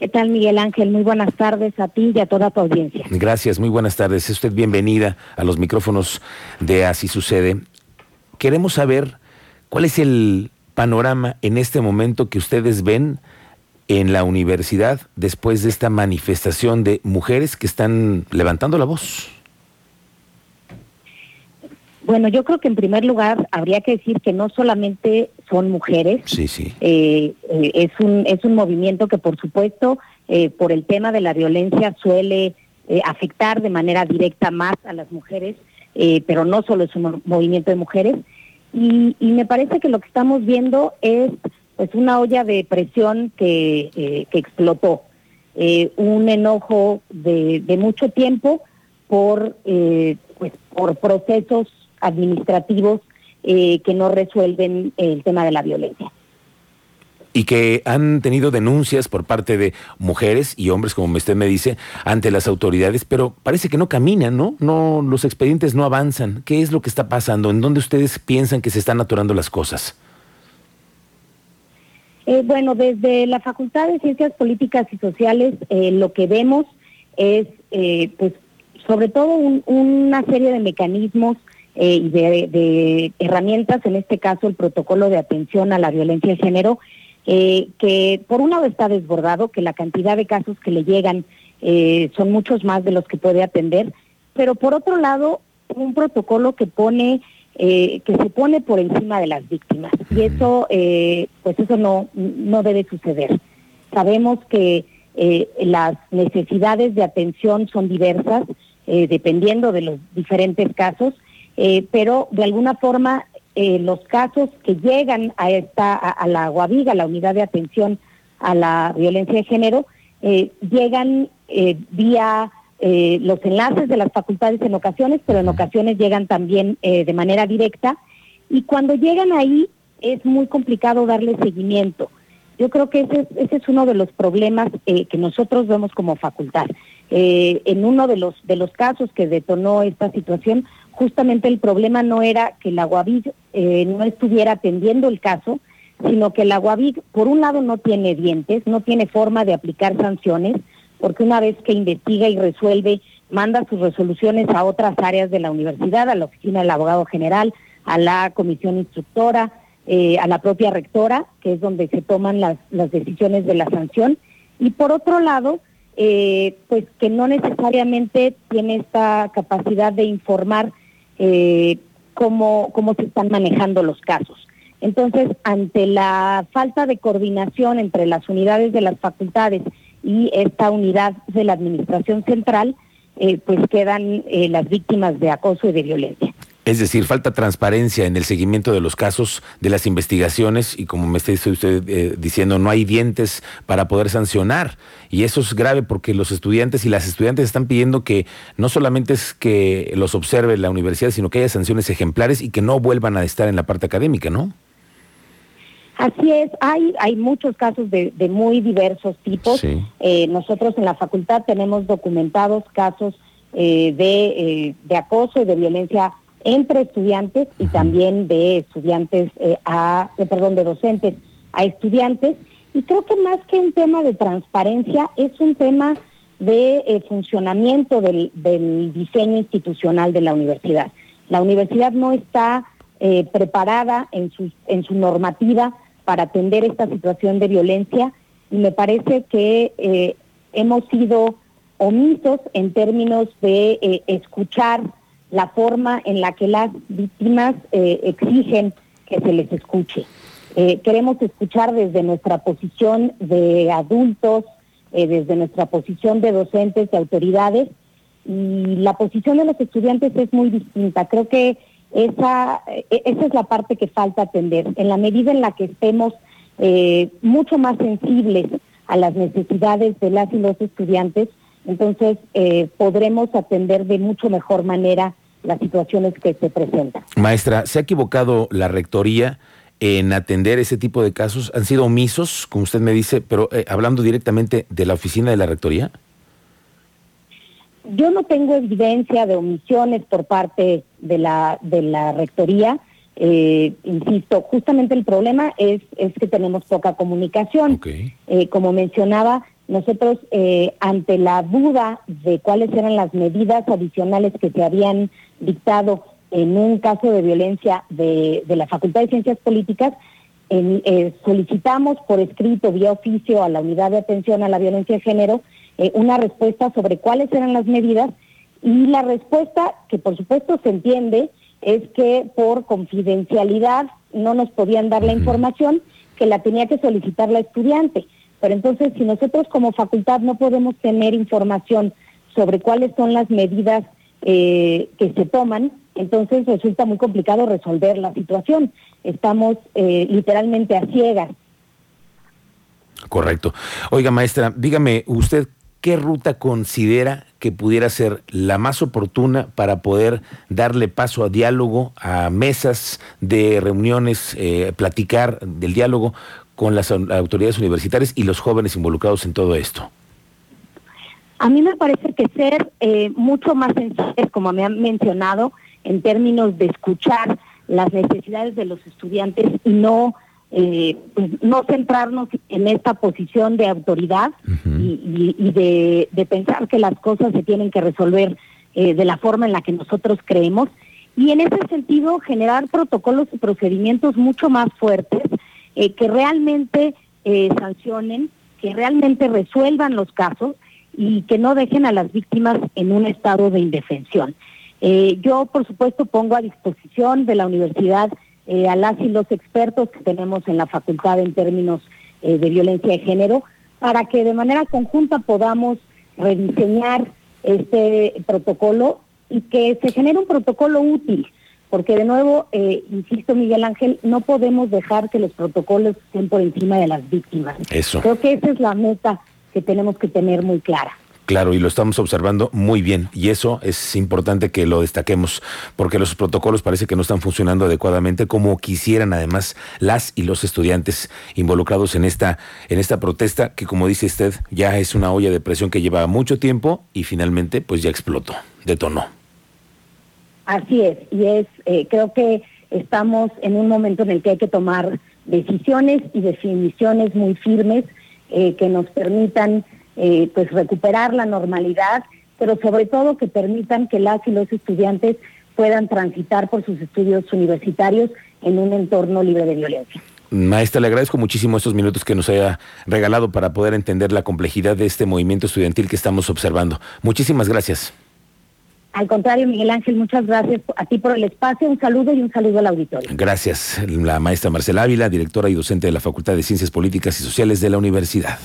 ¿Qué tal, Miguel Ángel? Muy buenas tardes a ti y a toda tu audiencia. Gracias, muy buenas tardes. Es usted bienvenida a los micrófonos de Así Sucede. Queremos saber cuál es el panorama en este momento que ustedes ven en la universidad después de esta manifestación de mujeres que están levantando la voz. Bueno, yo creo que en primer lugar habría que decir que no solamente son mujeres. Sí, sí. Eh, eh, es, un, es un movimiento que, por supuesto, eh, por el tema de la violencia suele afectar de manera directa más a las mujeres, pero no solo es un movimiento de mujeres. Y, y, me parece que lo que estamos viendo es pues una olla de presión que, que explotó. un enojo de, de, mucho tiempo por, pues, por procesos administrativos eh, que no resuelven el tema de la violencia. Y que han tenido denuncias por parte de mujeres y hombres, como usted me dice, ante las autoridades, pero parece que no caminan, ¿no? No, los expedientes no avanzan. ¿Qué es lo que está pasando? ¿En dónde ustedes piensan que se están atorando las cosas? Eh, bueno, desde la Facultad de Ciencias Políticas y Sociales, eh, lo que vemos es, pues, sobre todo una serie de mecanismos eh, y de, herramientas, en este caso el protocolo de atención a la violencia de género, eh, que por un lado está desbordado, que la cantidad de casos que le llegan eh, son muchos más de los que puede atender, pero por otro lado un protocolo que pone que se pone por encima de las víctimas y eso pues eso no no debe suceder. Sabemos que las necesidades de atención son diversas dependiendo de los diferentes casos eh, pero de alguna forma eh, los casos que llegan a esta a, la Guaviga, la unidad de atención a la violencia de género, eh, llegan vía los enlaces de las facultades en ocasiones, pero en ocasiones llegan también de manera directa. Y cuando llegan ahí es muy complicado darle seguimiento. Yo creo que ese, ese es uno de los problemas que nosotros vemos como facultad. En uno de los, de los casos que detonó esta situación justamente el problema no era que la UAVIG eh, no estuviera atendiendo el caso, sino que la UAVIG, por un lado, no tiene dientes, no tiene forma de aplicar sanciones, porque una vez que investiga y resuelve, manda sus resoluciones a otras áreas de la universidad, a la oficina del abogado general, a la comisión instructora, eh, a la propia rectora, que es donde se toman las, las decisiones de la sanción. Y por otro lado, eh, pues que no necesariamente tiene esta capacidad de informar eh, cómo, cómo se están manejando los casos. Entonces, ante la falta de coordinación entre las unidades de las facultades y esta unidad de la Administración Central, eh, pues quedan las víctimas de acoso y de violencia. Es decir, falta transparencia en el seguimiento de los casos, de las investigaciones y como me está usted eh, diciendo, no hay dientes para poder sancionar. Y eso es grave porque los estudiantes y las estudiantes están pidiendo que no solamente es que los observe la universidad, sino que haya sanciones ejemplares y que no vuelvan a estar en la parte académica, ¿no? Así es, hay, hay muchos casos de, muy diversos tipos. Eh, nosotros en la facultad tenemos documentados casos eh, de, de acoso y de violencia entre estudiantes y también de estudiantes eh, a, perdón, de docentes a estudiantes. Y creo que más que un tema de transparencia, es un tema de eh, funcionamiento del, diseño institucional de la universidad. La universidad no está eh, preparada en su, en su normativa para atender esta situación de violencia y me parece que hemos sido omisos en términos de escuchar la forma en la que las víctimas eh, exigen que se les escuche. Eh, queremos escuchar desde nuestra posición de adultos, eh, desde nuestra posición de docentes, y autoridades, y la posición de los estudiantes es muy distinta. Creo que esa, esa es la parte que falta atender. En la medida en la que estemos mucho más sensibles a las necesidades de las y los estudiantes, entonces podremos atender de mucho mejor manera las situaciones que se presentan. Maestra, ¿se ha equivocado la rectoría en atender ese tipo de casos? ¿Han sido omisos, como usted me dice, pero eh, hablando directamente de la oficina de la rectoría? Yo no tengo evidencia de omisiones por parte de la, de la rectoría. Eh, insisto, justamente el problema es, es que tenemos poca comunicación. Eh, como mencionaba, nosotros, eh, ante la duda de cuáles eran las medidas adicionales que se habían dictado en un caso de violencia de, la Facultad de Ciencias Políticas, eh, solicitamos por escrito, vía oficio, a la Unidad de Atención a la Violencia de Género eh, una respuesta sobre cuáles eran las medidas y la respuesta, que por supuesto se entiende, es que por confidencialidad no nos podían dar la información que la tenía que solicitar la estudiante. Pero entonces, si nosotros como facultad no podemos tener información sobre cuáles son las medidas eh, que se toman, entonces resulta muy complicado resolver la situación. Estamos eh, literalmente a ciegas. Correcto. Oiga, maestra, dígame, ¿usted qué ruta considera que pudiera ser la más oportuna para poder darle paso a diálogo, a mesas de reuniones, eh, platicar del diálogo con las autoridades universitarias y los jóvenes involucrados en todo esto? A mí me parece que ser eh, mucho más sencillo, como me han mencionado, en términos de escuchar las necesidades de los estudiantes y no eh, pues, no centrarnos en esta posición de autoridad y, de, pensar que las cosas se tienen que resolver eh, de la forma en la que nosotros creemos y en ese sentido generar protocolos y procedimientos mucho más fuertes eh, que realmente eh, sancionen, que realmente resuelvan los casos y que no dejen a las víctimas en un estado de indefensión. Eh, yo, por supuesto, pongo a disposición de la universidad a las y los expertos que tenemos en la facultad en términos de violencia de género para que de manera conjunta podamos rediseñar este protocolo y que se genere un protocolo útil porque de nuevo, eh, insisto Miguel Ángel, no podemos dejar que los protocolos estén por encima de las víctimas. Eso. Creo que esa es la meta que tenemos que tener muy clara. Claro, y lo estamos observando muy bien, y eso es importante que lo destaquemos, porque los protocolos parece que no están funcionando adecuadamente como quisieran además las y los estudiantes involucrados en esta, en esta protesta, que como dice usted, ya es una olla de presión que lleva mucho tiempo y finalmente pues ya explotó, detonó. Así es, y es, eh, creo que estamos en un momento en el que hay que tomar decisiones y definiciones muy firmes eh, que nos permitan eh, pues recuperar la normalidad, pero sobre todo que permitan que las y los estudiantes puedan transitar por sus estudios universitarios en un entorno libre de violencia. Maestra, le agradezco muchísimo estos minutos que nos haya regalado para poder entender la complejidad de este movimiento estudiantil que estamos observando. Muchísimas gracias. Al contrario, Miguel Ángel, muchas gracias a ti por el espacio. Un saludo y un saludo al auditorio. Gracias. La maestra Marcela Ávila, directora y docente de la Facultad de Ciencias Políticas y Sociales de la Universidad.